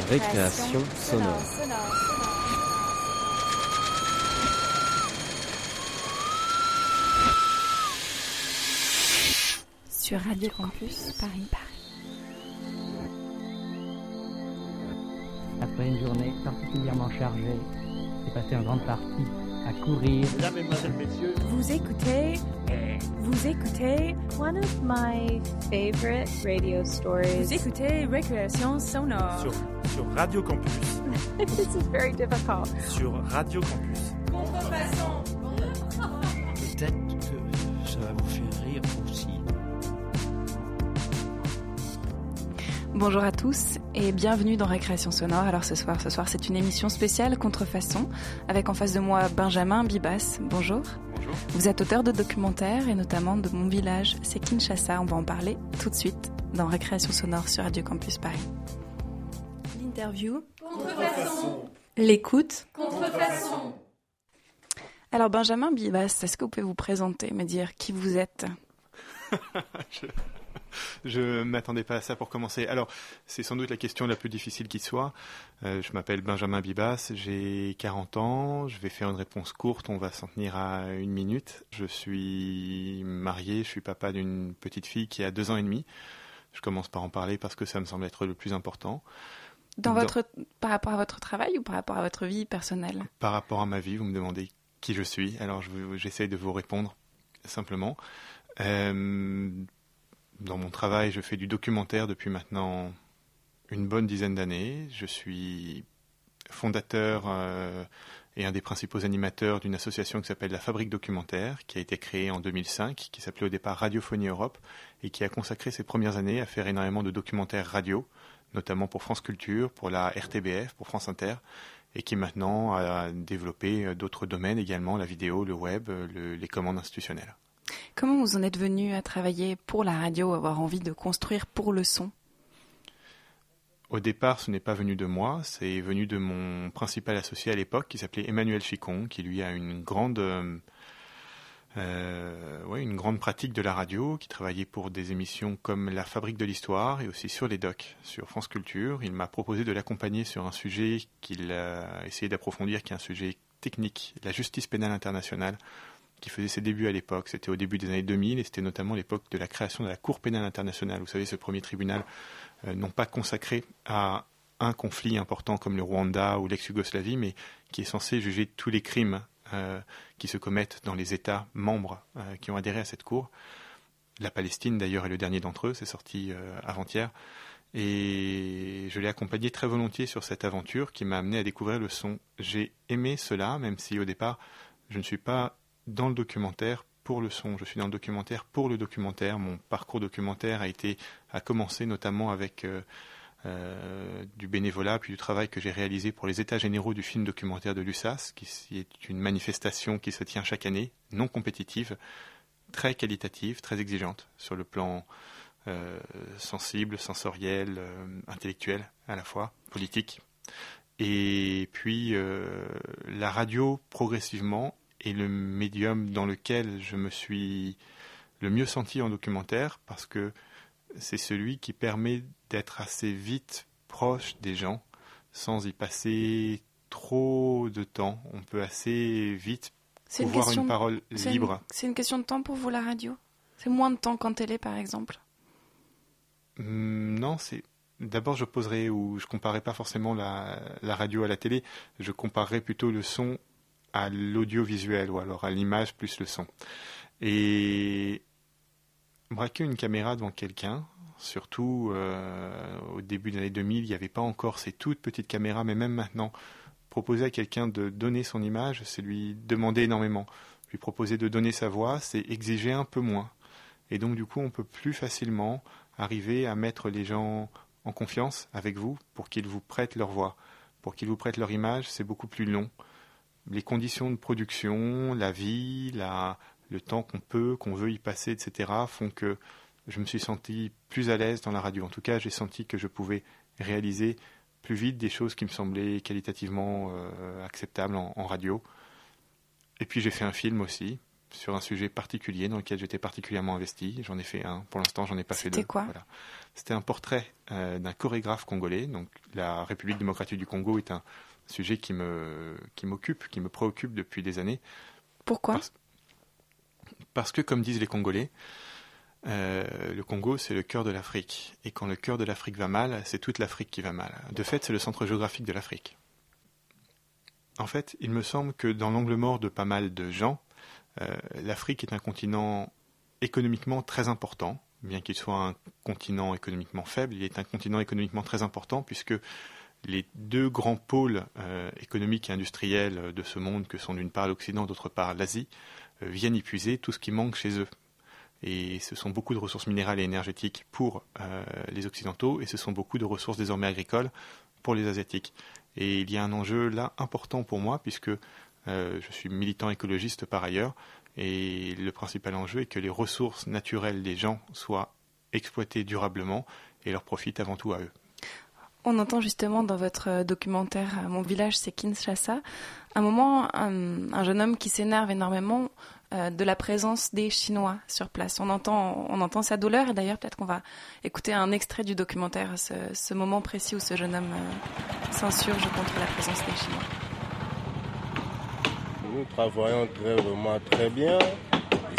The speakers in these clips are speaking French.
Récréation sonore. Sur Radio Campus Paris. Après une journée particulièrement chargée, j'ai passé en grande partie à courir. Mesdames, Mesdemoiselles, Messieurs, Vous écoutez, vous écoutez, One of my favorite radio stories. vous écoutez Récréation sonore. sur, sur Radio Campus. this is very difficult. Sur Radio Campus. Peut-être que ça va vous faire rire aussi. Bonjour à tous et bienvenue dans Récréation sonore. Alors ce soir, ce soir c'est une émission spéciale contrefaçon avec en face de moi Benjamin Bibas. Bonjour. Bonjour. Vous êtes auteur de documentaires et notamment de Mon village, c'est Kinshasa. On va en parler tout de suite dans Récréation sonore sur Radio Campus Paris. L'interview. L'écoute. Alors Benjamin Bibas, est-ce que vous pouvez vous présenter, me dire qui vous êtes? Je je m'attendais pas à ça pour commencer. Alors, c'est sans doute la question la plus difficile qui soit. Euh, je m'appelle Benjamin Bibas, j'ai 40 ans, je vais faire une réponse courte, on va s'en tenir à une minute. Je suis marié, je suis papa d'une petite fille qui a deux ans et demi. Je commence par en parler parce que ça me semble être le plus important. Dans Dans- votre, Par rapport à votre travail ou par rapport à votre vie personnelle Par rapport à ma vie, vous me demandez qui je suis. Alors, je j'essaye de vous répondre simplement. Euh, dans mon travail, je fais du documentaire depuis maintenant une bonne dizaine d'années. Je suis fondateur euh, et un des principaux animateurs d'une association qui s'appelle la Fabrique Documentaire, qui a été créée en 2005, qui s'appelait au départ Radiophonie Europe, et qui a consacré ses premières années à faire énormément de documentaires radio, notamment pour France Culture, pour la RTBF, pour France Inter, et qui maintenant a développé euh, d'autres domaines également, la vidéo, le web, euh, le- les commandes institutionnelles. Comment vous en êtes venu à travailler pour la radio, avoir envie de construire pour le son? Au départ, ce n'est pas venu de moi, c'est venu de mon principal associé à l'époque, qui s'appelait Emmanuel Chicon, qui lui a une grande, euh, une grande pratique de la radio, qui travaillait pour des émissions comme La Fabrique de l'Histoire et aussi sur les docs, sur France Culture. Il m'a proposé de l'accompagner sur un sujet qu'il a essayé d'approfondir, qui est un sujet technique, la justice pénale internationale, qui faisait ses débuts à l'époque. C'était au début des années 2000 et c'était notamment l'époque de la création de la Cour pénale internationale. Vous savez, ce premier tribunal euh, non pas consacré à un conflit important comme le Rwanda ou l'ex-Yougoslavie, mais qui est censé juger tous les crimes qui se commettent dans les États membres euh, qui ont adhéré à cette Cour. La Palestine, d'ailleurs, est le dernier d'entre eux, c'est sorti euh, avant-hier. Et je l'ai accompagné très volontiers sur cette aventure qui m'a amené à découvrir le son. J'ai aimé cela, même si au départ, je ne suis pas dans le documentaire pour le son, je suis dans le documentaire pour le documentaire. Mon parcours documentaire a été a commencé notamment avec euh, euh, du bénévolat puis du travail que j'ai réalisé pour les états généraux du film documentaire de l'USAS, qui est une manifestation qui se tient chaque année, non compétitive, très qualitative, très exigeante sur le plan euh, sensible, sensoriel, euh, intellectuel à la fois, politique. Et puis la radio progressivement est le médium dans lequel je me suis le mieux senti en documentaire parce que c'est celui qui permet d'être assez vite proche des gens sans y passer trop de temps. On peut assez vite C'est une, pouvoir question une de- parole c'est une- libre. c'est une question de temps pour vous, la radio? C'est moins de temps qu'en télé, par exemple? Hum, Non, c'est d'abord je poserai ou je comparerai pas forcément la, la radio à la télé, je comparerai plutôt le son à l'audiovisuel ou alors à l'image plus le son. Et braquer une caméra devant quelqu'un, surtout euh, au début des années 2000, il n'y avait pas encore ces toutes petites caméras, mais même maintenant, proposer à quelqu'un de donner son image, c'est lui demander énormément. Lui proposer de donner sa voix, c'est exiger un peu moins. Et donc du coup, on peut plus facilement arriver à mettre les gens en confiance avec vous pour qu'ils vous prêtent leur voix, pour qu'ils vous prêtent leur image, c'est beaucoup plus long. Les conditions de production, la vie, la, le temps qu'on peut, qu'on veut y passer, etc., font que je me suis senti plus à l'aise dans la radio. En tout cas, j'ai senti que je pouvais réaliser plus vite des choses qui me semblaient qualitativement euh, acceptables en, en radio. Et puis j'ai fait un film aussi sur un sujet particulier dans lequel j'étais particulièrement investi. J'en ai fait un. Pour l'instant, j'en ai pas fait deux. C'était quoi? Voilà. C'était un portrait euh, d'un chorégraphe congolais. Donc, la République démocratique du Congo est un sujet qui me qui m'occupe, qui me préoccupe depuis des années. Pourquoi? Parce, parce que, comme disent les Congolais, euh, le Congo, c'est le cœur de l'Afrique. Et quand le cœur de l'Afrique va mal, c'est toute l'Afrique qui va mal. De fait, c'est le centre géographique de l'Afrique. En fait, il me semble que dans l'angle mort de pas mal de gens, euh, l'Afrique est un continent économiquement très important. Bien qu'il soit un continent économiquement faible, il est un continent économiquement très important puisque les deux grands pôles euh, économiques et industriels de ce monde, que sont d'une part l'Occident, d'autre part l'Asie, viennent y puiser tout ce qui manque chez eux. Et ce sont beaucoup de ressources minérales et énergétiques pour euh, les Occidentaux, et ce sont beaucoup de ressources désormais agricoles pour les Asiatiques. Et il y a un enjeu là important pour moi, puisque euh, je suis militant écologiste par ailleurs, et le principal enjeu est que les ressources naturelles des gens soient exploitées durablement et leur profitent avant tout à eux. On entend justement dans votre euh, documentaire euh, Mon village, c'est Kinshasa, un moment, un, un jeune homme qui s'énerve énormément euh, de la présence des Chinois sur place. On entend, sa douleur et d'ailleurs peut-être qu'on va écouter un extrait du documentaire, ce, ce moment précis où ce jeune homme euh, s'insurge contre la présence des Chinois. Nous travaillons vraiment très bien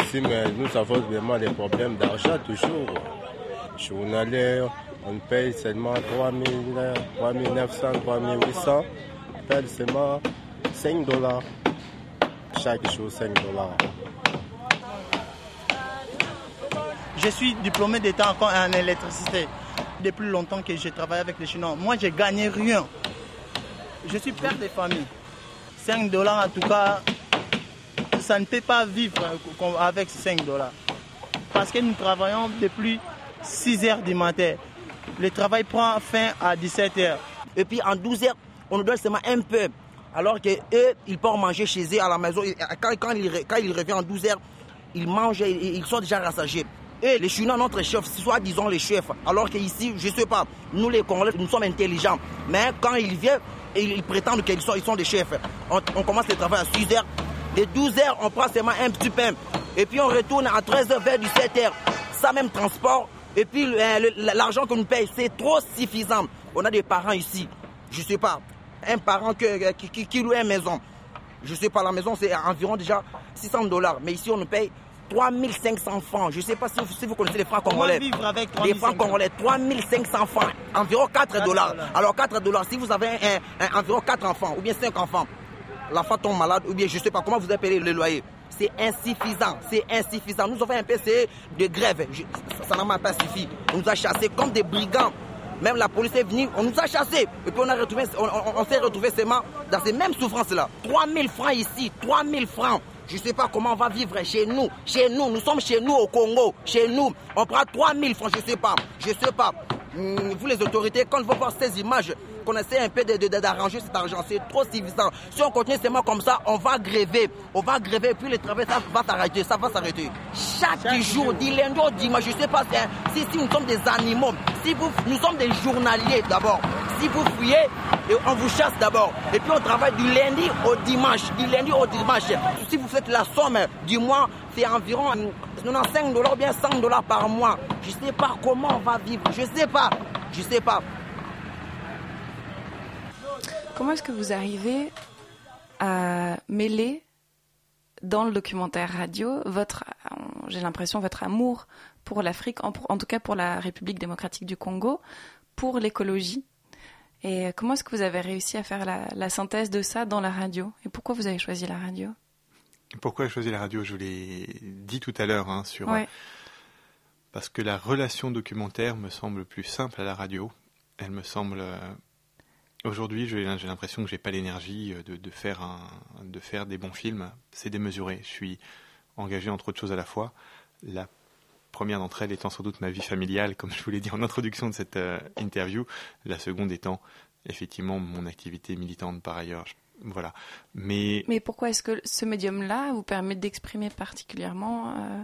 ici, mais nous avons vraiment des problèmes d'argent toujours. On paye seulement 3 000, 3 900, 3 800. On paye seulement 5 dollars. Chaque jour, 5 dollars. Je suis diplômé d'État en, en électricité. Depuis longtemps que je travaille avec les Chinois, moi, j'ai gagné rien. Je suis père de famille. 5 dollars, en tout cas, ça ne peut pas vivre avec 5 dollars. Parce que nous travaillons depuis 6 heures du matin. Le travail prend fin à 17 heures. Et puis en 12 heures, on nous donne seulement un peu. Alors que eux, ils peuvent manger chez eux à la maison. Et Quand, ils, reviennent en 12 heures, ils mangent et ils sont déjà rassagés. Et les Chinois, notre chef, soit disons les chefs. Alors qu'ici, je ne sais pas, nous les Congolais, nous sommes intelligents. Mais quand ils viennent, ils, prétendent qu'ils sont, des chefs. On, commence le travail à 6 heures. De 12 heures, on prend seulement un petit pain. Et puis on retourne à 13 heures vers 17 heures. Ça même transport. Et puis euh, le- l'argent que nous paye, c'est trop suffisant. On a des parents ici. Je sais pas. Un parent que- qui, qui, qui loue une maison. Je sais pas, la maison c'est environ déjà 600 dollars. Mais ici on nous paye 3500 francs. Je sais pas si vous, si vous connaissez les francs congolais. vivre avec Les francs 3500? congolais, 3500 francs. Environ 4 dollars. dollars. Alors 4 dollars, si vous avez un- un- environ 4 enfants ou bien 5 enfants, l'enfant tombe malade ou bien je sais pas comment vous appelez le loyer. C'est insuffisant, c'est insuffisant. Nous avons un PC de grève, ça- n'a pas suffi. On nous a chassés comme des brigands. Même la police est venue, on nous a chassés. Et puis on, a retrouvé, on, on- s'est retrouvé seulement dans ces mêmes souffrances-là. 3000 francs ici, 3000 francs. Je sais pas comment on va vivre chez nous. Chez nous, nous sommes chez nous au Congo. Chez nous, on prend 3000 francs, je sais pas. Je sais pas. Hum, vous les autorités, quand vous voir ces images, qu'on essaie un peu d'arranger cet argent, c'est trop suffisant. Si on continue seulement comme ça, on va gréver. On va gréver, puis le travail, ça va s'arrêter, ça va s'arrêter. Chaque, jour, du lundi au dimanche, je sais pas si, si, nous sommes des animaux, si vous, nous sommes des journaliers d'abord. Si vous fouillez, et on vous chasse d'abord. Et puis on travaille du lundi au dimanche, du lundi au dimanche. Si vous faites la somme du mois, c'est environ hum, 95 dollars ou bien 100 dollars par mois. Je sais pas comment on va vivre, je sais pas, je sais pas. Comment est-ce que vous arrivez à mêler dans le documentaire radio votre, j'ai l'impression, votre amour pour l'Afrique, en, en tout cas pour la République démocratique du Congo, pour l'écologie? Et comment est-ce que vous avez réussi à faire la, la synthèse de ça dans la radio? Et pourquoi vous avez choisi la radio? Pourquoi j'ai choisi la radio? Je vous l'ai dit tout à l'heure hein, sur Ouais. parce que la relation documentaire me semble plus simple à la radio. Elle me semble euh, aujourd'hui, j'ai l'impression que j'ai pas l'énergie euh, de, faire des bons films. C'est démesuré. Je suis engagé entre autres choses à la fois. La première d'entre elles étant sans doute ma vie familiale, comme je vous l'ai dit en introduction de cette euh, interview. La seconde étant effectivement mon activité militante par ailleurs. Je- voilà. Mais pourquoi est-ce que ce médium-là vous permet d'exprimer particulièrement euh,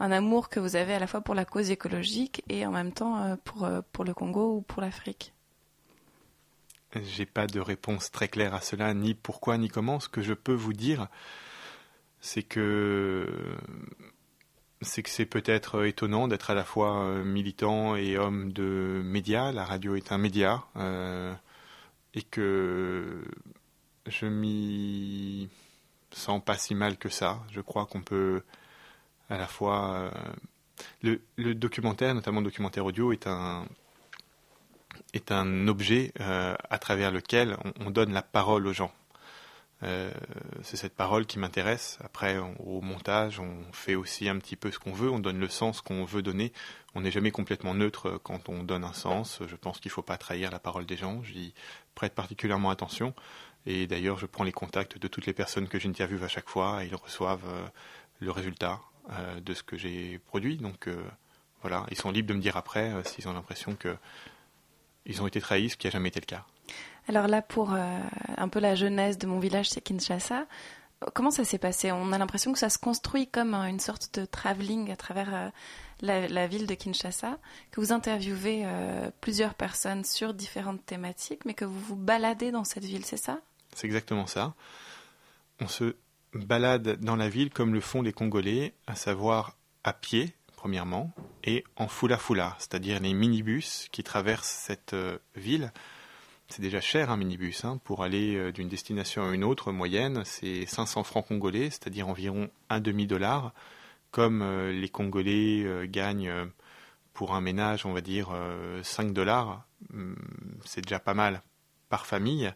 un amour que vous avez à la fois pour la cause écologique et en même temps pour le Congo ou pour l'Afrique? J'ai pas de réponse très claire à cela, ni pourquoi, ni comment. Ce que je peux vous dire, c'est que c'est que c'est peut-être étonnant d'être à la fois euh, militant et homme de médias. La radio est un média euh, et que je m'y sens pas si mal que ça. Je crois qu'on peut à la fois euh, le, documentaire, notamment le documentaire audio, est un est un objet à travers lequel on donne la parole aux gens. Euh, c'est cette parole qui m'intéresse. Après, au montage, on fait aussi un petit peu ce qu'on veut, on donne le sens qu'on veut donner. On n'est jamais complètement neutre quand on donne un sens. Je pense qu'il ne faut pas trahir la parole des gens. J'y prête particulièrement attention. Et d'ailleurs, je prends les contacts de toutes les personnes que j'interviewe à chaque fois et ils reçoivent euh, le résultat euh, de ce que j'ai produit. Donc voilà, ils sont libres de me dire après s'ils ont l'impression qu'ils ont été trahis, ce qui n'a jamais été le cas. Alors là, pour euh, un peu la jeunesse de mon village, c'est Kinshasa. Comment ça s'est passé? On a l'impression que ça se construit comme une sorte de travelling à travers euh, la, ville de Kinshasa, que vous interviewez euh, plusieurs personnes sur différentes thématiques, mais que vous vous baladez dans cette ville, c'est ça? C'est exactement ça. On se balade dans la ville comme le font les Congolais, à savoir à pied, premièrement, et en foula-foula, c'est-à-dire les minibus qui traversent cette ville c'est déjà cher un minibus. Hein. Pour aller euh, d'une destination à une autre, moyenne, c'est 500 francs congolais, c'est-à-dire environ un demi-dollar, comme euh, les Congolais euh, gagnent pour un ménage, on va dire 5 dollars. Hmm, c'est déjà pas mal par famille.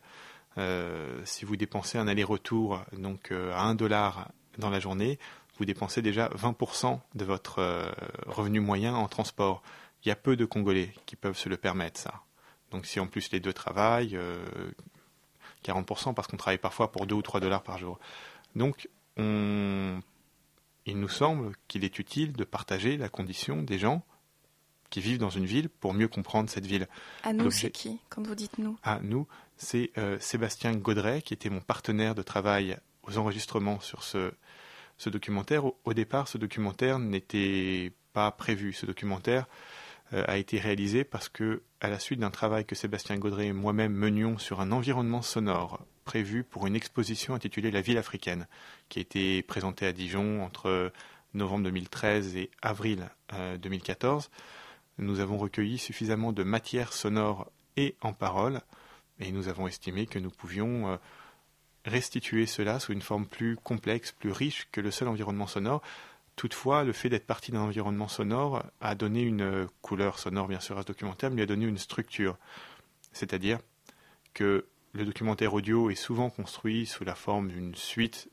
si vous dépensez un aller-retour donc à 1 dollar dans la journée, vous dépensez déjà 20% de votre revenu moyen en transport. Il y a peu de Congolais qui peuvent se le permettre, ça. Donc si en plus les deux travaillent, 40% euh, parce qu'on travaille parfois pour 2 ou 3 dollars par jour. Donc il nous semble qu'il est utile de partager la condition des gens qui vivent dans une ville pour mieux comprendre cette ville. À nous, c'est qui quand vous dites nous? À nous, c'est euh, Sébastien Gaudret qui était mon partenaire de travail aux enregistrements sur ce, ce documentaire. Au, départ, ce documentaire n'était pas prévu. Ce documentaire euh, a été réalisé parce que, à la suite d'un travail que Sébastien Gaudret et moi-même menions sur un environnement sonore prévu pour une exposition intitulée La ville africaine, qui a été présentée à Dijon entre novembre 2013 et avril 2014, euh, nous avons recueilli suffisamment de matière sonore et en parole, et nous avons estimé que nous pouvions euh, restituer cela sous une forme plus complexe, plus riche que le seul environnement sonore, Toutefois, le fait d'être parti d'un environnement sonore a donné une couleur sonore, bien sûr, à ce documentaire, mais lui a donné une structure. C'est-à-dire que le documentaire audio est souvent construit sous la forme d'une suite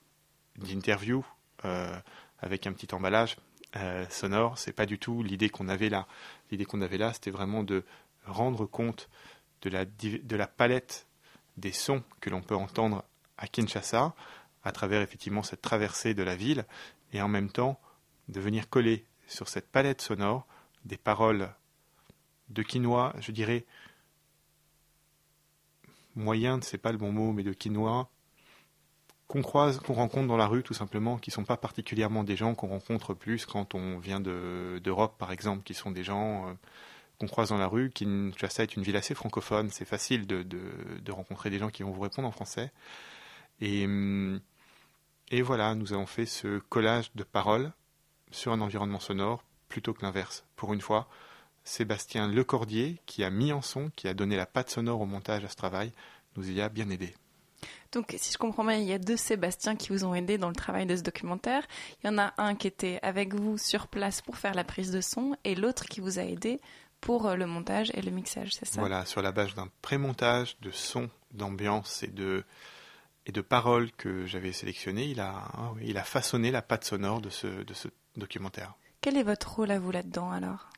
d'interviews euh, avec un petit emballage euh, sonore. C'est pas du tout l'idée qu'on avait là. L'idée qu'on avait là, c'était vraiment de rendre compte de la, de la palette des sons que l'on peut entendre à Kinshasa, à travers effectivement cette traversée de la ville, et en même temps de venir coller sur cette palette sonore des paroles de quinoa, je dirais moyen, c'est pas le bon mot, mais de quinoa, qu'on croise, qu'on rencontre dans la rue tout simplement, qui sont pas particulièrement des gens qu'on rencontre plus quand on vient d'Europe par exemple, qui sont des gens euh, qu'on croise dans la rue. Kinshasa est une ville assez francophone, c'est facile de, de, rencontrer des gens qui vont vous répondre en français. Et, et voilà, nous avons fait ce collage de paroles sur un environnement sonore plutôt que l'inverse. Pour une fois, Sébastien Lecordier, qui a mis en son, qui a donné la patte sonore au montage à ce travail, nous y a bien aidé. Donc, si je comprends bien, il y a deux Sébastien qui vous ont aidé dans le travail de ce documentaire. Il y en a un qui était avec vous sur place pour faire la prise de son et l'autre qui vous a aidé pour euh, le montage et le mixage, c'est ça? Voilà, sur la base d'un pré-montage de son, d'ambiance et de, et de paroles que j'avais sélectionné, il a, ah il a façonné la patte sonore de ce, de ce documentaire. Quel est votre rôle à vous là-dedans alors?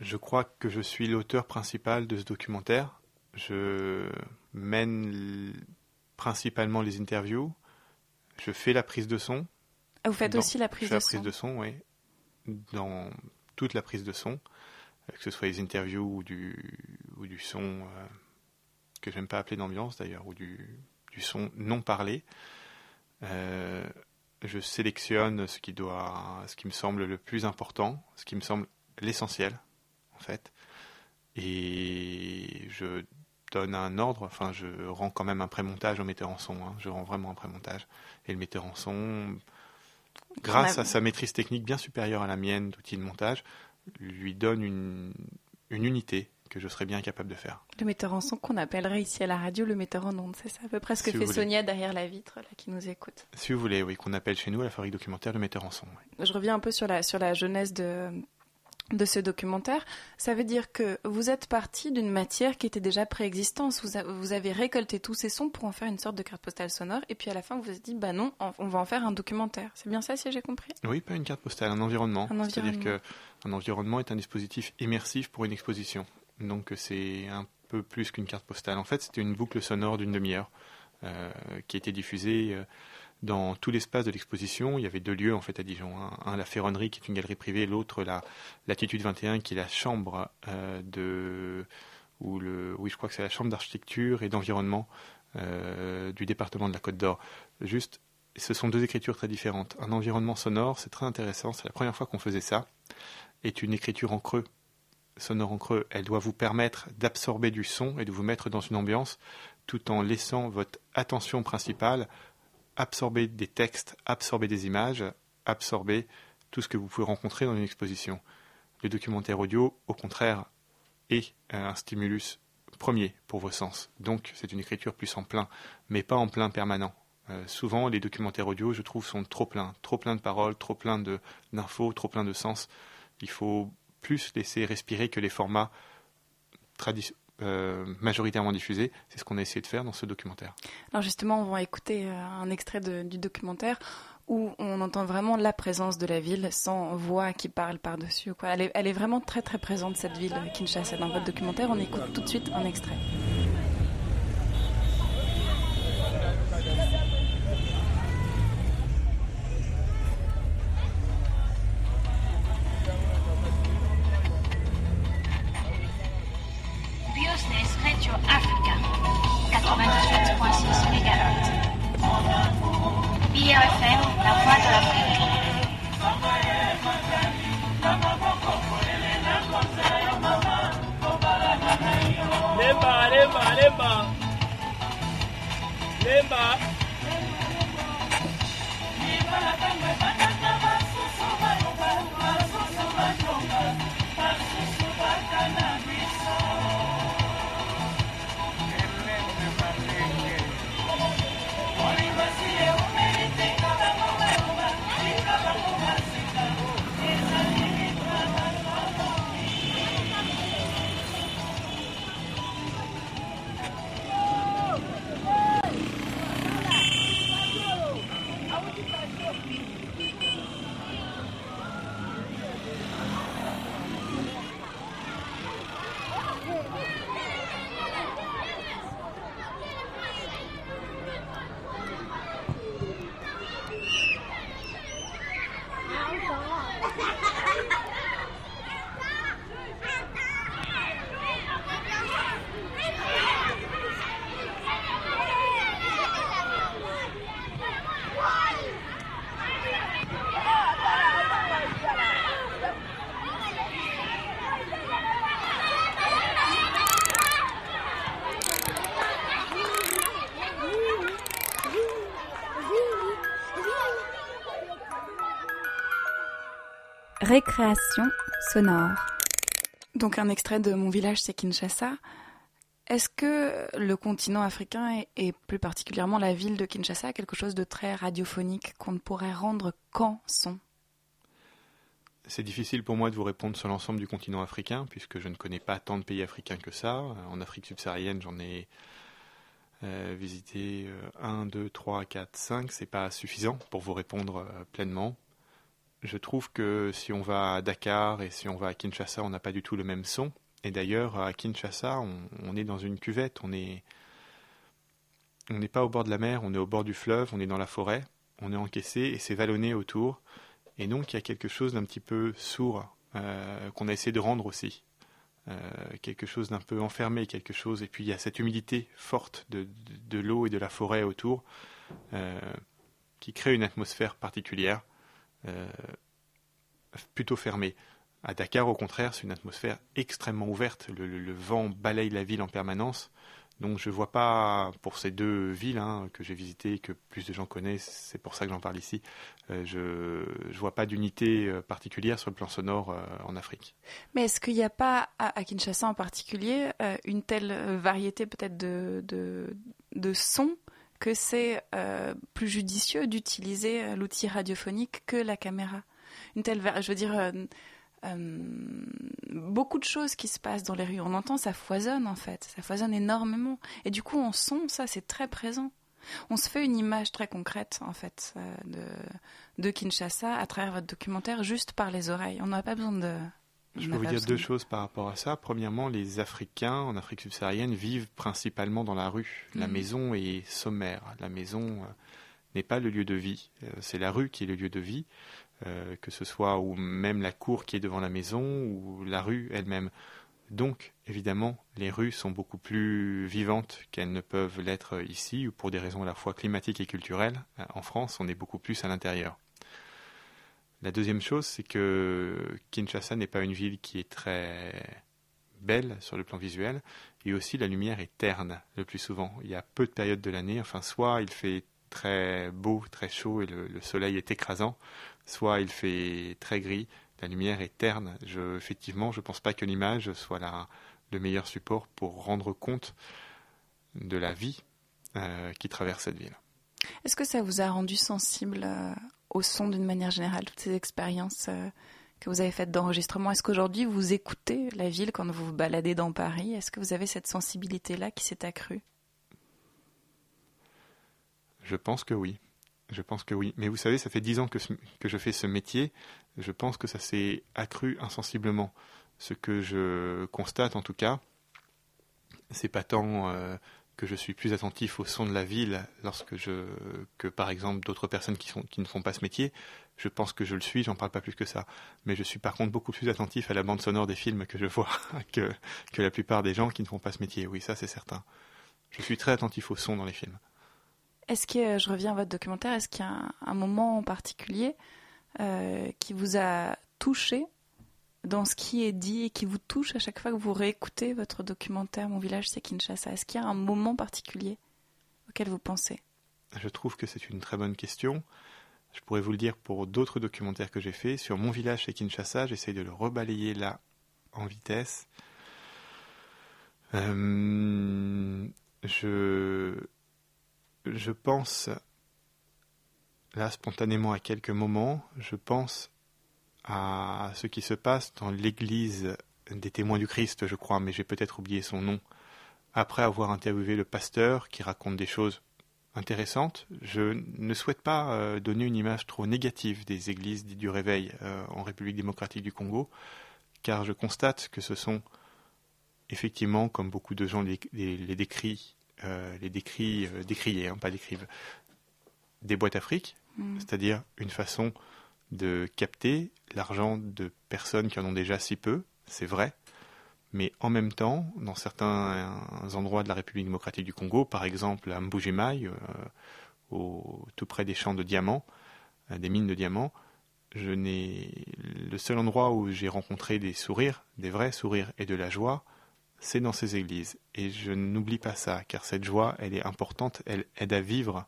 Je crois que je suis l'auteur principal de ce documentaire. Je mène principalement les interviews. Je fais la prise de son. Ah, vous faites aussi la prise de son La prise de son, oui. Dans toute la prise de son, euh, que ce soit les interviews ou du, ou du son, euh, que j'aime pas appeler d'ambiance d'ailleurs, ou du, du son non parlé. Euh, je sélectionne ce qui doit, ce qui me semble le plus important, ce qui me semble l'essentiel, en fait. Et je donne un ordre. Enfin, je rends quand même un pré-montage au metteur en son. hein. Je rends vraiment un pré-montage. Et le metteur en son, grâce à sa maîtrise technique bien supérieure à la mienne d'outils de montage, lui donne une, une unité que je serais bien capable de faire. Le metteur en son qu'on appellerait ici à la radio le metteur en ondes, c'est ça à peu près ce que Si fait. Sonia derrière la vitre là, qui nous écoute. Si vous voulez, oui, qu'on appelle chez nous à la fabrique documentaire le metteur en son. Je reviens un peu sur la, sur la jeunesse de, de ce documentaire. Ça veut dire que vous êtes parti d'une matière qui était déjà préexistante. Vous, vous avez récolté tous ces sons pour en faire une sorte de carte postale sonore. Et puis à la fin, vous vous êtes dit, bah non, on va en faire un documentaire. C'est bien ça, si j'ai compris? Oui, pas une carte postale, un environnement. Un C'est-à-dire environnement. qu'un environnement est un dispositif immersif pour une exposition. Donc c'est un peu plus qu'une carte postale. En fait, c'était une boucle sonore d'une demi-heure euh, qui a été diffusée euh, dans tout l'espace de l'exposition. Il y avait deux lieux en fait à Dijon. Un, la Ferronnerie qui est une galerie privée, l'autre la Latitude 21 qui est la chambre euh, de la chambre d'architecture et d'environnement euh, du département de la Côte d'Or. Juste ce sont deux écritures très différentes. Un environnement sonore, c'est très intéressant, c'est la première fois qu'on faisait ça, est une écriture en creux, sonore en creux. Elle doit vous permettre d'absorber du son et de vous mettre dans une ambiance tout en laissant votre attention principale absorber des textes, absorber des images, absorber tout ce que vous pouvez rencontrer dans une exposition. Le documentaire audio, au contraire, est un stimulus premier pour vos sens. Donc c'est une écriture plus en plein, mais pas en plein permanent. Euh, souvent, les documentaires audio, je trouve, sont trop pleins, trop pleins de paroles, trop pleins d'infos, trop pleins de sens. Il faut plus laisser respirer que les formats euh, majoritairement diffusés. C'est ce qu'on a essayé de faire dans ce documentaire. Alors justement, on va écouter euh, un extrait du documentaire où on entend vraiment la présence de la ville sans voix qui parle par-dessus. Elle est, elle est vraiment très très présente, cette ville, Kinshasa. Dans votre documentaire, on écoute tout de suite un extrait. Brasil! Récréation sonore. Donc un extrait de Mon village, c'est Kinshasa. Est-ce que le continent africain et, plus particulièrement la ville de Kinshasa a quelque chose de très radiophonique qu'on ne pourrait rendre qu'en son? C'est difficile pour moi de vous répondre sur l'ensemble du continent africain, puisque je ne connais pas tant de pays africains que ça. En Afrique subsaharienne, j'en ai euh, visité 1, 2, 3, 4, 5. C'est pas suffisant pour vous répondre euh, pleinement. Je trouve que si on va à Dakar et si on va à Kinshasa, on n'a pas du tout le même son. Et d'ailleurs, à Kinshasa, on, est dans une cuvette, on est, on n'est pas au bord de la mer, on est au bord du fleuve, on est dans la forêt, on est encaissé et c'est vallonné autour. Et donc, il y a quelque chose d'un petit peu sourd euh, qu'on a essayé de rendre aussi. Euh, quelque chose d'un peu enfermé, quelque chose. Et puis, il y a cette humidité forte de, l'eau et de la forêt autour euh, qui crée une atmosphère particulière, plutôt fermée. À Dakar, au contraire, c'est une atmosphère extrêmement ouverte. Le, vent balaye la ville en permanence. Donc je vois pas, pour ces deux villes hein, que j'ai visitées, que plus de gens connaissent, c'est pour ça que j'en parle ici, euh, je ne vois pas d'unité euh, particulière sur le plan sonore euh, en Afrique. Mais est-ce qu'il n'y a pas, à, Kinshasa en particulier, une telle variété peut-être de, de sons que c'est plus judicieux d'utiliser l'outil radiophonique que la caméra Une telle, je veux dire euh, beaucoup de choses qui se passent dans les rues. On entend, ça foisonne en fait, ça foisonne énormément. Et du coup, on sent ça, c'est très présent. On se fait une image très concrète en fait euh, de, de Kinshasa à travers votre documentaire juste par les oreilles. On n'a pas besoin de. Je peux vous dire deux choses par rapport à ça. Premièrement, les Africains en Afrique subsaharienne vivent principalement dans la rue. La mm. maison est sommaire. La maison euh, n'est pas le lieu de vie. C'est la rue qui est le lieu de vie. Euh, que ce soit ou même la cour qui est devant la maison ou la rue elle-même. Donc, évidemment, les rues sont beaucoup plus vivantes qu'elles ne peuvent l'être ici, ou pour des raisons à la fois climatiques et culturelles. Euh, en France, on est beaucoup plus à l'intérieur. La deuxième chose, c'est que Kinshasa n'est pas une ville qui est très belle sur le plan visuel, et aussi la lumière est terne le plus souvent. Il y a peu de périodes de l'année, enfin soit il fait très beau, très chaud et le soleil est écrasant, soit il fait très gris, la lumière est terne. Effectivement, je ne pense pas que l'image soit la, le meilleur support pour rendre compte de la vie euh, qui traverse cette ville. Est-ce que ça vous a rendu sensible euh, au son d'une manière générale, toutes ces expériences euh, que vous avez faites d'enregistrement Est-ce qu'aujourd'hui vous écoutez la ville quand vous vous baladez dans Paris? Est-ce que vous avez cette sensibilité-là qui s'est accrue? Je pense que oui. Je pense que oui. Mais vous savez, ça fait dix ans que, je fais ce métier. Je pense que ça s'est accru insensiblement. Ce que je constate, en tout cas, c'est pas tant euh, que je suis plus attentif au son de la ville lorsque je que par exemple d'autres personnes qui sont qui ne font pas ce métier. Je pense que je le suis. J'en parle pas plus que ça. Mais je suis par contre beaucoup plus attentif à la bande sonore des films que je vois que que la plupart des gens qui ne font pas ce métier. Oui, ça c'est certain. Je suis très attentif au son dans les films. Est-ce que, je reviens à votre documentaire, est-ce qu'il y a un, moment en particulier euh, qui vous a touché dans ce qui est dit et qui vous touche à chaque fois que vous réécoutez votre documentaire Mon village c'est Kinshasa Est-ce qu'il y a un moment particulier auquel vous pensez? Je trouve que c'est une très bonne question. Je pourrais vous le dire pour d'autres documentaires que j'ai faits. Sur Mon village c'est Kinshasa, j'essaye de le rebalayer là en vitesse. Euh, je je pense, là spontanément à quelques moments, je pense à ce qui se passe dans l'église des témoins du Christ, je crois, mais j'ai peut-être oublié son nom. Après avoir interviewé le pasteur qui raconte des choses intéressantes, je ne souhaite pas euh, donner une image trop négative des églises dites du réveil euh, en République démocratique du Congo, car je constate que ce sont effectivement, comme beaucoup de gens les, euh, les décrit, euh, hein, pas décrivent, des boîtes Afrique, mm. c'est-à-dire une façon de capter l'argent de personnes qui en ont déjà si peu, c'est vrai, mais en même temps, dans certains endroits de la République démocratique du Congo, par exemple à Mbujimai, euh, tout près des champs de diamants, des mines de diamants, je n'ai le seul endroit où j'ai rencontré des sourires, des vrais sourires et de la joie, c'est dans ces églises. Et je n'oublie pas ça, car cette joie, elle est importante, elle aide à vivre,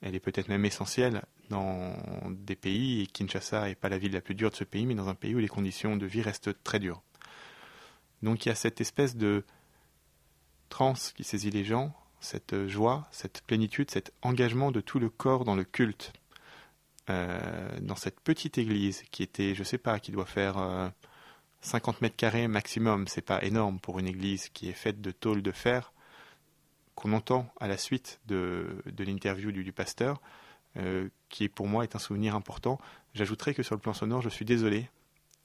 elle est peut-être même essentielle dans des pays, et Kinshasa n'est pas la ville la plus dure de ce pays, mais dans un pays où les conditions de vie restent très dures. Donc il y a cette espèce de transe qui saisit les gens, cette joie, cette plénitude, cet engagement de tout le corps dans le culte. Euh, dans cette petite église qui était, je sais pas, qui doit faire euh, 50 mètres carrés maximum, c'est pas énorme pour une église qui est faite de tôle de fer, qu'on entend à la suite de, l'interview du, pasteur, euh, qui pour moi est un souvenir important. J'ajouterai que sur le plan sonore, je suis désolé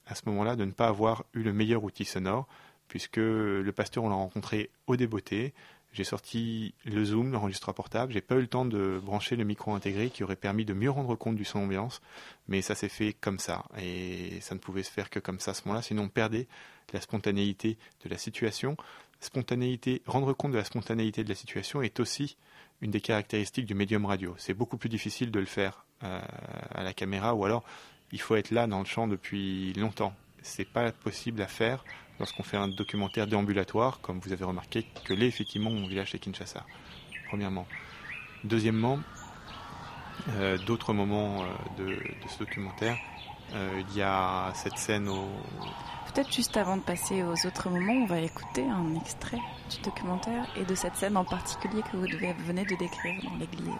à ce moment-là de ne pas avoir eu le meilleur outil sonore, puisque le pasteur, on l'a rencontré au débeauté, j'ai sorti le zoom, l'enregistreur portable. J'ai pas eu le temps de brancher le micro intégré qui aurait permis de mieux rendre compte du son ambiance, mais ça s'est fait comme ça et ça ne pouvait se faire que comme ça à ce moment-là, sinon on perdait la spontanéité de la situation. Spontanéité, rendre compte de la spontanéité de la situation est aussi une des caractéristiques du médium radio. C'est beaucoup plus difficile de le faire euh, à la caméra ou alors il faut être là dans le champ depuis longtemps. c'est pas possible à faire lorsqu'on fait un documentaire déambulatoire, comme vous avez remarqué que l'est effectivement mon village chez Kinshasa. Premièrement. Deuxièmement, euh, d'autres moments euh, de, ce documentaire, euh, il y a cette scène au. Peut-être juste avant de passer aux autres moments, on va écouter un extrait du documentaire et de cette scène en particulier que vous venez de décrire dans l'église.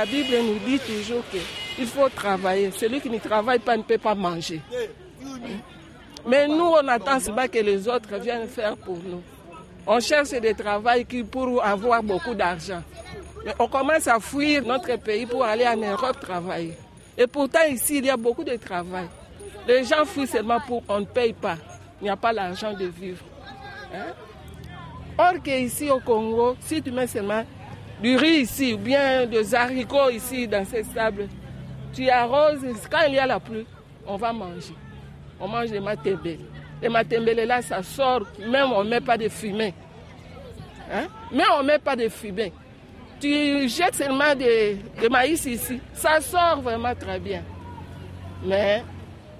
La Bible nous dit toujours qu'il faut travailler. Celui qui ne travaille pas ne peut pas manger. Mais nous, on attend pas que les autres viennent faire pour nous. On cherche des travail qui pour avoir beaucoup d'argent. Mais on commence à fuir notre pays pour aller en Europe travailler. Et pourtant, ici, il y a beaucoup de travail. Les gens fuient seulement pour qu'on ne paye pas. Il n'y a pas l'argent de vivre. Hein? Or qu'ici au Congo, si tu mets seulement du riz ici, ou bien des haricots ici dans ces sables. Tu arroses, quand il y a la pluie, on va manger. On mange des matembele. Les matembele là, ça sort, même on ne met pas de fumée. Hein? Mais on ne met pas de fumée. Tu jettes seulement des, maïs ici, ça sort vraiment très bien. Mais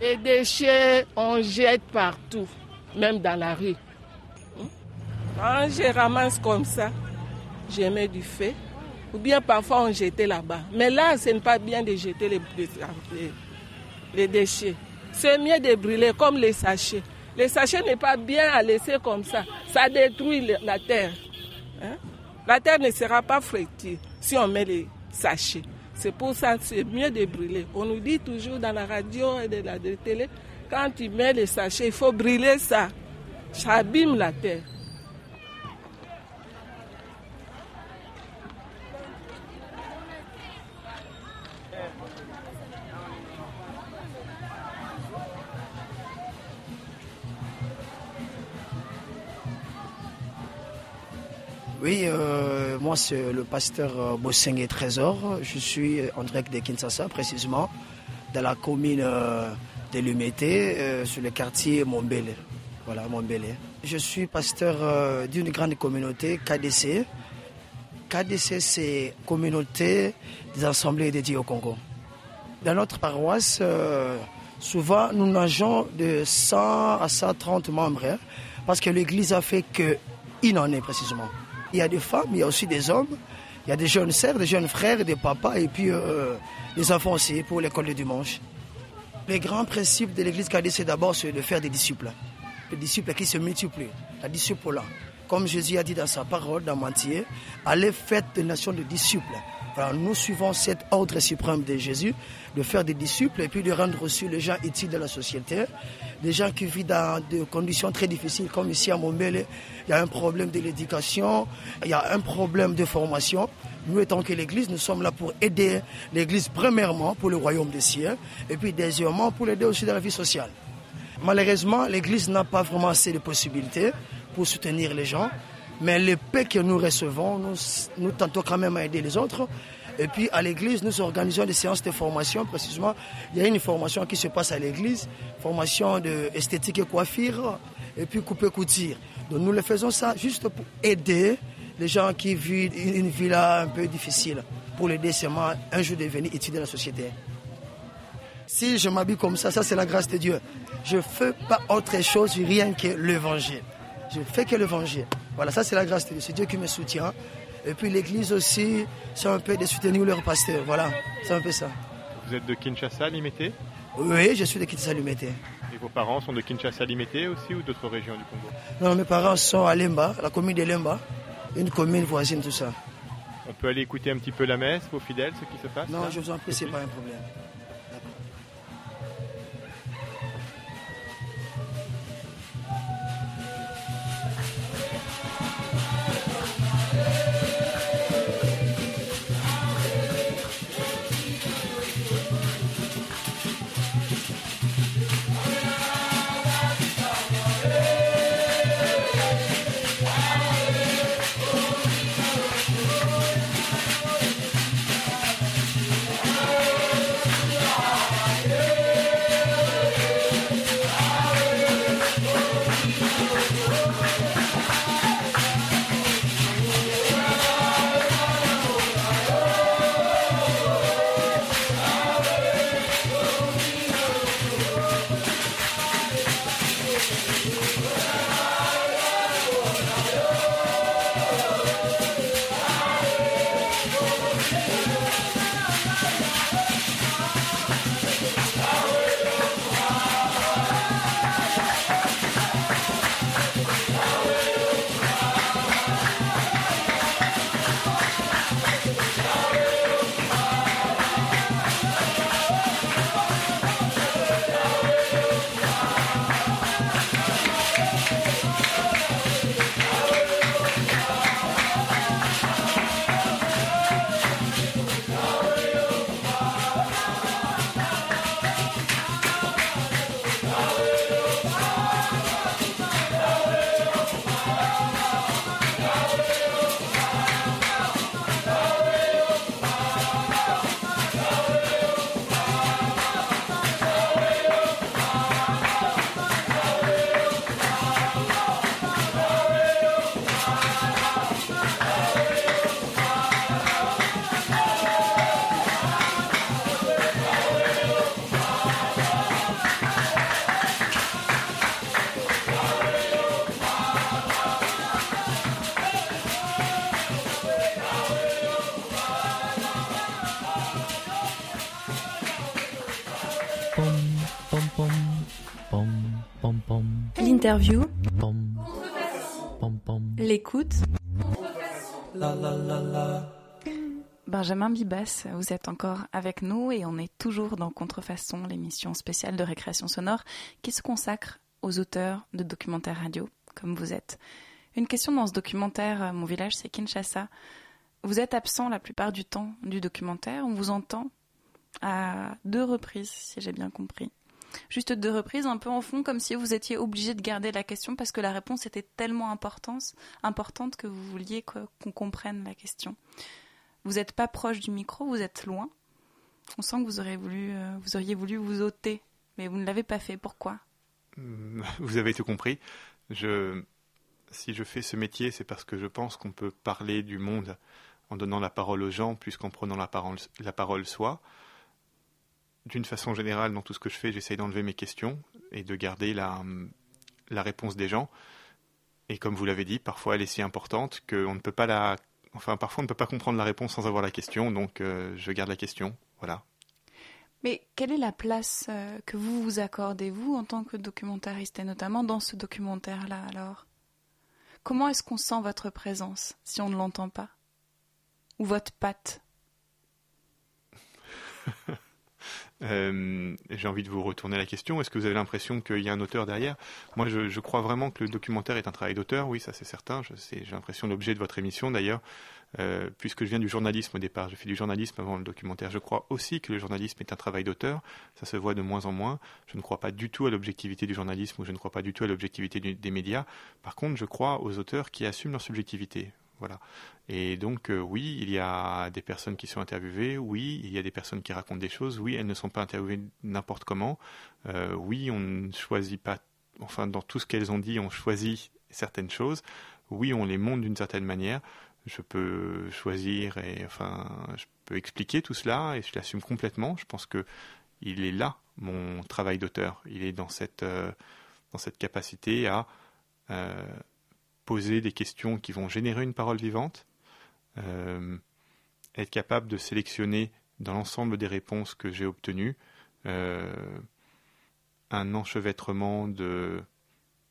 les déchets, on jette partout, même dans la rue. Quand je ramasse comme ça, mets du feu. Ou bien parfois on jetait là-bas. Mais là, ce n'est pas bien de jeter les, les, les déchets. C'est mieux de brûler comme les sachets. Les sachets n'est pas bien à laisser comme ça. Ça détruit la terre. Hein? La terre ne sera pas fertile si on met les sachets. C'est pour ça que c'est mieux de brûler. On nous dit toujours dans la radio et de la télé, quand tu mets les sachets, il faut brûler ça. Ça abîme la terre. Oui, euh, moi c'est le pasteur euh, Bosseng Trésor. Je suis en direct de Kinshasa, précisément, dans la commune euh, de Lumété, euh, sur le quartier Montbele. Voilà, Montbele. Je suis pasteur euh, d'une grande communauté, KDC. KDC, c'est Communauté des Assemblées dédiées au Congo. Dans notre paroisse, euh, souvent nous nageons de 100 à 130 membres, hein, parce que l'Église a fait qu'il en est précisément. Il y a des femmes, il y a aussi des hommes, il y a des jeunes sœurs, des jeunes frères, des papas et puis euh, des enfants aussi pour l'école du dimanche. Le grand principe de l'église KD, c'est d'abord de faire des disciples. Des disciples qui se multiplient. La disciple. Comme Jésus a dit dans sa parole, dans Matthieu, allez faites des nations de disciples. Alors nous suivons cet ordre suprême de Jésus de faire des disciples et puis de rendre aussi les gens utiles de la société, des gens qui vivent dans des conditions très difficiles, comme ici à Montbele, il y a un problème de l'éducation, il y a un problème de formation. Nous, étant que l'Église, nous sommes là pour aider l'Église premièrement pour le royaume des cieux et puis deuxièmement pour l'aider aussi dans la vie sociale. Malheureusement, l'Église n'a pas vraiment assez de possibilités pour soutenir les gens. Mais le paix que nous recevons, nous, tentons quand même à aider les autres. Et puis à l'église, nous organisons des séances de formation. Précisément, il y a une formation qui se passe à l'église, formation d'esthétique et coiffure, et puis couper couture. Donc nous le faisons ça juste pour aider les gens qui vivent une vie là un peu difficile, pour l'aider seulement un jour devenir utile de la société. Si je m'habille comme ça, ça c'est la grâce de Dieu. Je ne fais pas autre chose, rien que l'évangile. Je fais que l'évangile. Voilà, ça c'est la grâce de Dieu. C'est Dieu qui me soutient. Et puis l'église aussi, c'est un peu de soutenir leur pasteur. Voilà, c'est un peu ça. Vous êtes de Kinshasa, Limité Oui, je suis de Kinshasa, Limité. Et vos parents sont de Kinshasa, Limité aussi ou d'autres régions du Congo? Non, mes parents sont à Lemba, la commune de Lemba, une commune voisine, tout ça. On peut aller écouter un petit peu la messe, vos fidèles, ce qui se passe Non, là? je vous en prie, c'est pas un problème. L'interview. L'écoute. Benjamin Bibas, vous êtes encore avec nous et on est toujours dans Contrefaçon, l'émission spéciale de récréation sonore qui se consacre aux auteurs de documentaires radio, comme vous êtes. Une question dans ce documentaire, Mon village c'est Kinshasa. Vous êtes absent la plupart du temps du documentaire, on vous entend à deux reprises, si j'ai bien compris. Juste deux reprises, un peu en fond, comme si vous étiez obligé de garder la question parce que la réponse était tellement importante, importante que vous vouliez qu'on comprenne la question. Vous n'êtes pas proche du micro, vous êtes loin. On sent que vous auriez voulu, euh, vous auriez voulu vous ôter, mais vous ne l'avez pas fait. Pourquoi? Vous avez tout compris. Si je fais ce métier, c'est parce que je pense qu'on peut parler du monde en donnant la parole aux gens plus qu'en prenant la parole, la parole soi d'une façon générale, dans tout ce que je fais, j'essaye d'enlever mes questions et de garder la, la réponse des gens. Et comme vous l'avez dit, parfois elle est si importante qu'on ne peut pas la, enfin parfois on ne peut pas comprendre la réponse sans avoir la question, donc euh, je garde la question, voilà. Mais quelle est la place euh, que vous vous accordez vous en tant que documentariste et notamment dans ce documentaire-là alors? Comment est-ce qu'on sent votre présence si on ne l'entend pas? Ou votre patte? Euh, j'ai envie de vous retourner la question. Est-ce que vous avez l'impression qu'il y a un auteur derrière? Moi, je, crois vraiment que le documentaire est un travail d'auteur. Oui, ça c'est certain. J'ai l'impression l'objet de votre émission d'ailleurs, euh, puisque je viens du journalisme au départ. Je fais du journalisme avant le documentaire. Je crois aussi que le journalisme est un travail d'auteur. Ça se voit de moins en moins. Je ne crois pas du tout à l'objectivité du journalisme ou je ne crois pas du tout à l'objectivité des médias. Par contre, je crois aux auteurs qui assument leur subjectivité. Voilà. Et donc, euh, oui, il y a des personnes qui sont interviewées, oui, il y a des personnes qui racontent des choses, oui, elles ne sont pas interviewées n'importe comment, euh, oui, on ne choisit pas, enfin, dans tout ce qu'elles ont dit, on choisit certaines choses, oui, on les montre d'une certaine manière, je peux choisir et, enfin, je peux expliquer tout cela et je l'assume complètement. Je pense que il est là, mon travail d'auteur, il est dans cette, euh, dans cette capacité à poser des questions qui vont générer une parole vivante, euh, être capable de sélectionner dans l'ensemble des réponses que j'ai obtenues euh, un enchevêtrement de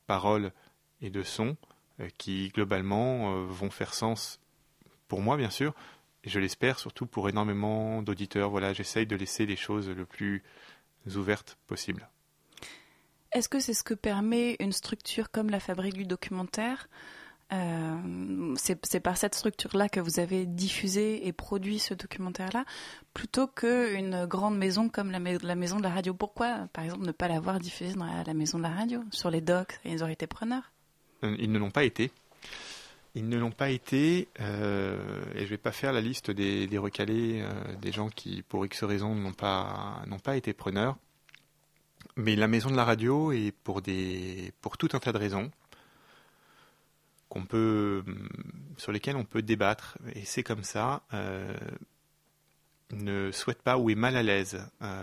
paroles et de sons euh, qui globalement vont faire sens pour moi bien sûr, et je l'espère surtout pour énormément d'auditeurs. Voilà, j'essaye de laisser les choses le plus ouvertes possible. Est-ce que c'est ce que permet une structure comme la fabrique du documentaire euh, c'est par cette structure-là que vous avez diffusé et produit ce documentaire-là, plutôt qu'une grande maison comme la, maison de la radio? Pourquoi, par exemple, ne pas l'avoir diffusé dans la, maison de la radio, sur les docks et les aurait été preneurs? Euh, Ils ne l'ont pas été. Ils ne l'ont pas été, euh, et je ne vais pas faire la liste des, recalés, des gens qui, pour X raisons, n'ont pas, pas été preneurs. Mais la maison de la radio, et pour, des, pour tout un tas de raisons, qu'on peut, sur lesquels on peut débattre, et c'est comme ça, euh, ne souhaite pas ou est mal à l'aise euh,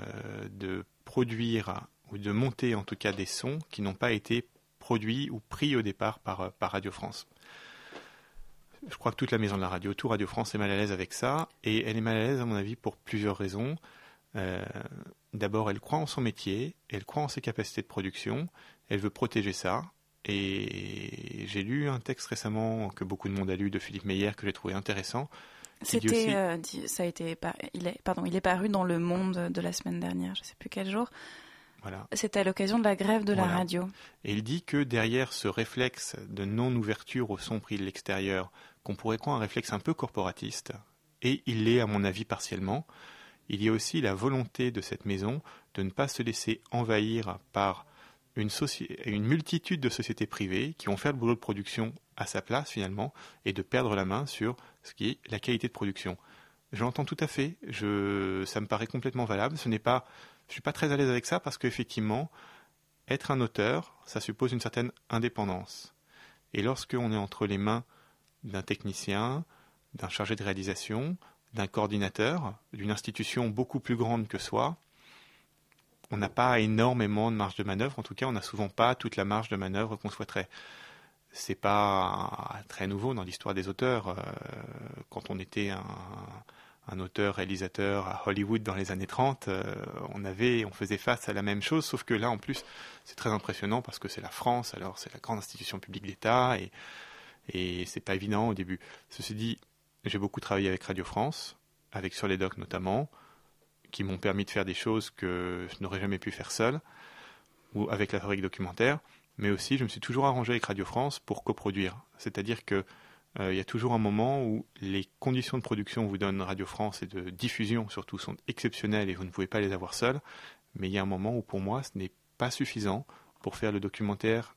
de produire ou de monter en tout cas des sons qui n'ont pas été produits ou pris au départ par, par Radio France. Je crois que toute la maison de la radio, tout Radio France est mal à l'aise avec ça, et elle est mal à l'aise à mon avis pour plusieurs raisons. Euh, d'abord, elle croit en son métier, elle croit en ses capacités de production, elle veut protéger ça. Et j'ai lu un texte récemment que beaucoup de monde a lu de Philippe Meyer que j'ai trouvé intéressant. C'était, euh, ça a été, il est, pardon, il est paru dans Le Monde de la semaine dernière, je ne sais plus quel jour. Voilà. C'était à l'occasion de la grève de la radio. Et il dit que derrière ce réflexe de non-ouverture au son pris de l'extérieur, qu'on pourrait croire un réflexe un peu corporatiste, et il l'est à mon avis partiellement, il y a aussi la volonté de cette maison de ne pas se laisser envahir par une, multitude de sociétés privées qui vont faire le boulot de production à sa place finalement et de perdre la main sur ce qui est la qualité de production. Je l'entends tout à fait, ça me paraît complètement valable. Ce n'est pas, suis pas très à l'aise avec ça parce qu'effectivement, être un auteur, ça suppose une certaine indépendance. Et lorsqu'on est entre les mains d'un technicien, d'un chargé de réalisation, d'un coordinateur, d'une institution beaucoup plus grande que soi, on n'a pas énormément de marge de manœuvre. En tout cas, on n'a souvent pas toute la marge de manœuvre qu'on souhaiterait. C'est pas très nouveau dans l'histoire des auteurs. Euh, quand on était un, un auteur réalisateur à Hollywood dans les années 30, on avait, on faisait face à la même chose, sauf que là en plus c'est très impressionnant parce que c'est la France, alors c'est la grande institution publique d'État et et c'est pas évident au début. Ceci dit, j'ai beaucoup travaillé avec Radio France, avec Sur les Docs notamment, qui m'ont permis de faire des choses que je n'aurais jamais pu faire seul, ou avec la fabrique documentaire, mais aussi je me suis toujours arrangé avec Radio France pour coproduire. C'est-à-dire que euh, il y a toujours un moment où les conditions de production que vous donne Radio France et de diffusion surtout sont exceptionnelles et vous ne pouvez pas les avoir seuls, mais il y a un moment où pour moi ce n'est pas suffisant pour faire le documentaire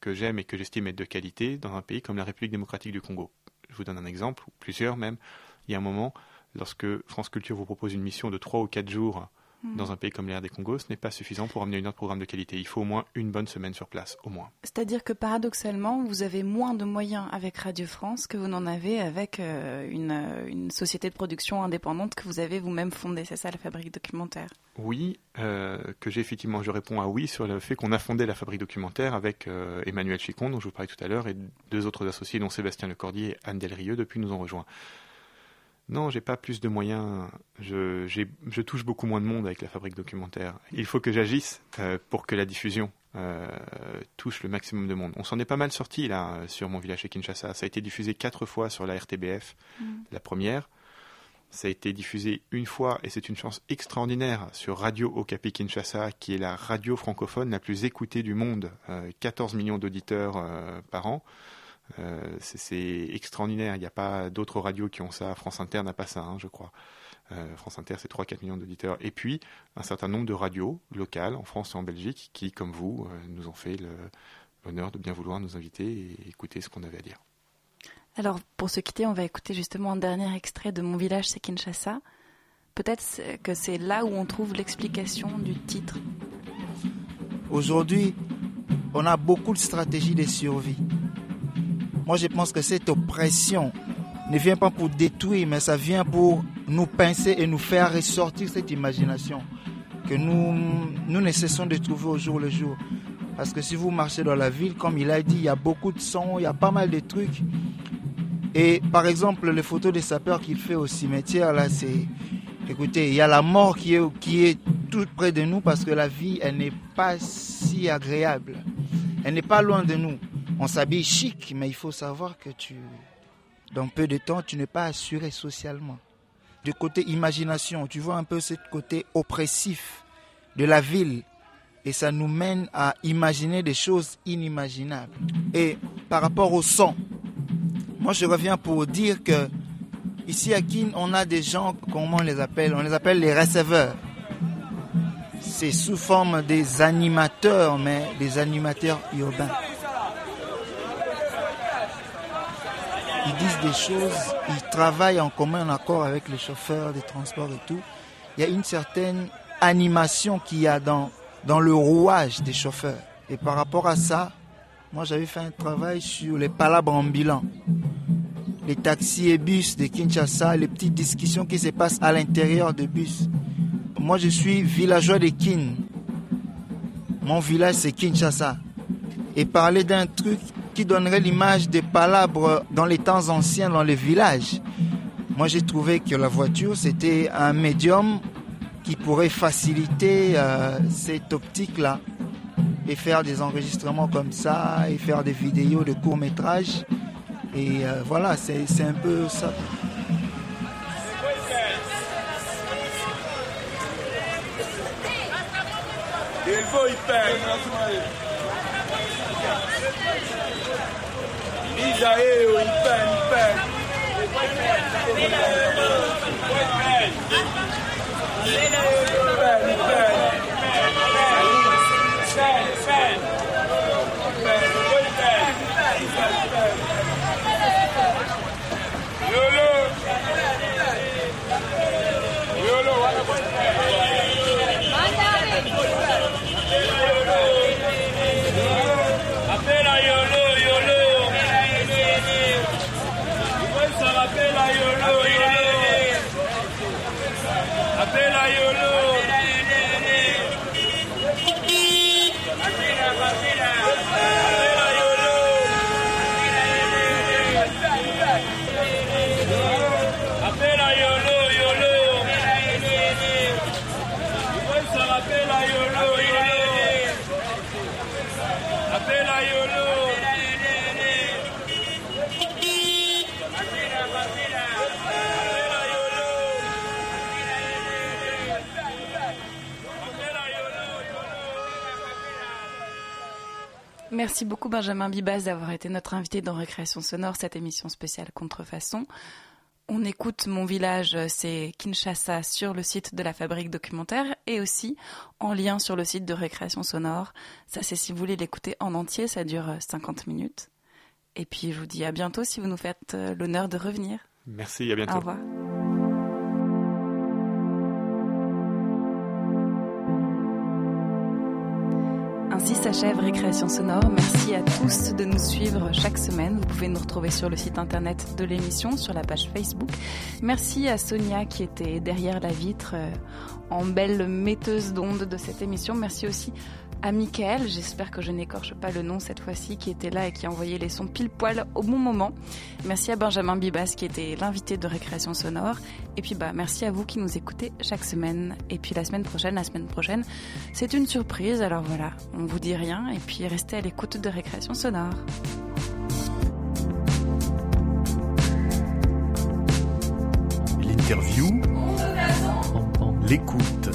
que j'aime et que j'estime être de qualité dans un pays comme la République démocratique du Congo. Je vous donne un exemple, ou plusieurs même. Il y a un moment, lorsque France Culture vous propose une mission de 3 ou 4 jours Mm. dans un pays comme l'air des Congo, ce n'est pas suffisant pour amener une autre programme de qualité. Il faut au moins une bonne semaine sur place, au moins. C'est-à-dire que paradoxalement, vous avez moins de moyens avec Radio France que vous n'en avez avec euh, euh, une, société de production indépendante que vous avez vous-même fondée. C'est ça la fabrique documentaire Oui, euh, que j'ai effectivement, je réponds à oui sur le fait qu'on a fondé la fabrique documentaire avec Emmanuel Chicon, dont je vous parlais tout à l'heure, et deux autres associés, dont Sébastien Lecordier et Anne Delrieux, depuis nous ont rejoints. Non, j'ai pas plus de moyens. Je, je, touche beaucoup moins de monde avec la fabrique documentaire. Il faut que j'agisse euh, pour que la diffusion euh, touche le maximum de monde. On s'en est pas mal sorti là sur mon village chez Kinshasa. Ça a été diffusé quatre fois sur la RTBF, mm. la première. Ça a été diffusé une fois, et c'est une chance extraordinaire, sur Radio Okapi Kinshasa, qui est la radio francophone la plus écoutée du monde. 14 euh, millions d'auditeurs par an. Euh, c'est extraordinaire. Il n'y a pas d'autres radios qui ont ça. France Inter n'a pas ça, hein, je crois. Euh, France Inter, c'est 3-4 millions d'auditeurs. Et puis, un certain nombre de radios locales en France et en Belgique qui, comme vous, euh, nous ont fait l'honneur de bien vouloir nous inviter et écouter ce qu'on avait à dire. Alors, pour se quitter, on va écouter justement un dernier extrait de Mon village, c'est Kinshasa. Peut-être que c'est là où on trouve l'explication du titre. Aujourd'hui, on a beaucoup de stratégies de survie. Moi, je pense que cette oppression ne vient pas pour détruire, mais ça vient pour nous pincer et nous faire ressortir cette imagination que nous, nous ne cessons de trouver au jour le jour. Parce que si vous marchez dans la ville, comme il a dit, il y a beaucoup de sons, il y a pas mal de trucs. Et par exemple, les photos des sapeurs qu'il fait au cimetière, là, c'est. Écoutez, il y a la mort qui est, qui est tout près de nous parce que la vie, elle n'est pas si agréable. Elle n'est pas loin de nous. On s'habille chic, mais il faut savoir que tu, dans peu de temps, tu n'es pas assuré socialement. Du côté imagination, tu vois un peu ce côté oppressif de la ville. Et ça nous mène à imaginer des choses inimaginables. Et par rapport au son, moi je reviens pour dire que ici à Kin, on a des gens, comment on les appelle? On les appelle les receveurs. C'est sous forme des animateurs, mais des animateurs urbains. Ils disent des choses, ils travaillent en commun, en accord avec les chauffeurs des transports et tout. Il y a une certaine animation qu'il y a dans, le rouage des chauffeurs. Et par rapport à ça, moi j'avais fait un travail sur les palabres ambulants, les taxis et bus de Kinshasa, les petites discussions qui se passent à l'intérieur des bus. Moi je suis villageois de Kin. Mon village c'est Kinshasa. Et parler d'un truc qui donnerait l'image des palabres dans les temps anciens dans les villages. Moi, j'ai trouvé que la voiture, c'était un médium qui pourrait faciliter euh, cette optique-là et faire des enregistrements comme ça et faire des vidéos de court métrage. Et euh, voilà, c'est un peu ça. Il faut y Lisa, hey, in pen, pen. Pen, pen. Pen, pen. Yolo! Yolo, what a Merci beaucoup Benjamin Bibas d'avoir été notre invité dans Récréation Sonore, cette émission spéciale Contrefaçon. On écoute Mon village, c'est Kinshasa sur le site de la Fabrique documentaire et aussi en lien sur le site de Récréation Sonore. Ça c'est si vous voulez l'écouter en entier, ça dure 50 minutes. Et puis je vous dis à bientôt si vous nous faites euh, l'honneur de revenir. Merci, à bientôt. Au revoir. Ainsi s'achève Récréation Sonore. Merci à tous de nous suivre chaque semaine. Vous pouvez nous retrouver sur le site internet de l'émission, sur la page Facebook. Merci à Sonia qui était derrière la vitre euh, en belle metteuse d'ondes de cette émission. Merci aussi à Michael, j'espère que je n'écorche pas le nom cette fois-ci, qui était là et qui a envoyé les sons pile poil au bon moment. Merci à Benjamin Bibas qui était l'invité de Récréation Sonore. Et puis bah merci à vous qui nous écoutez chaque semaine. Et puis la semaine prochaine, la semaine prochaine, c'est une surprise. Alors voilà, on vous dit rien et puis restez à l'écoute de Récréation Sonore. L'interview, l'écoute.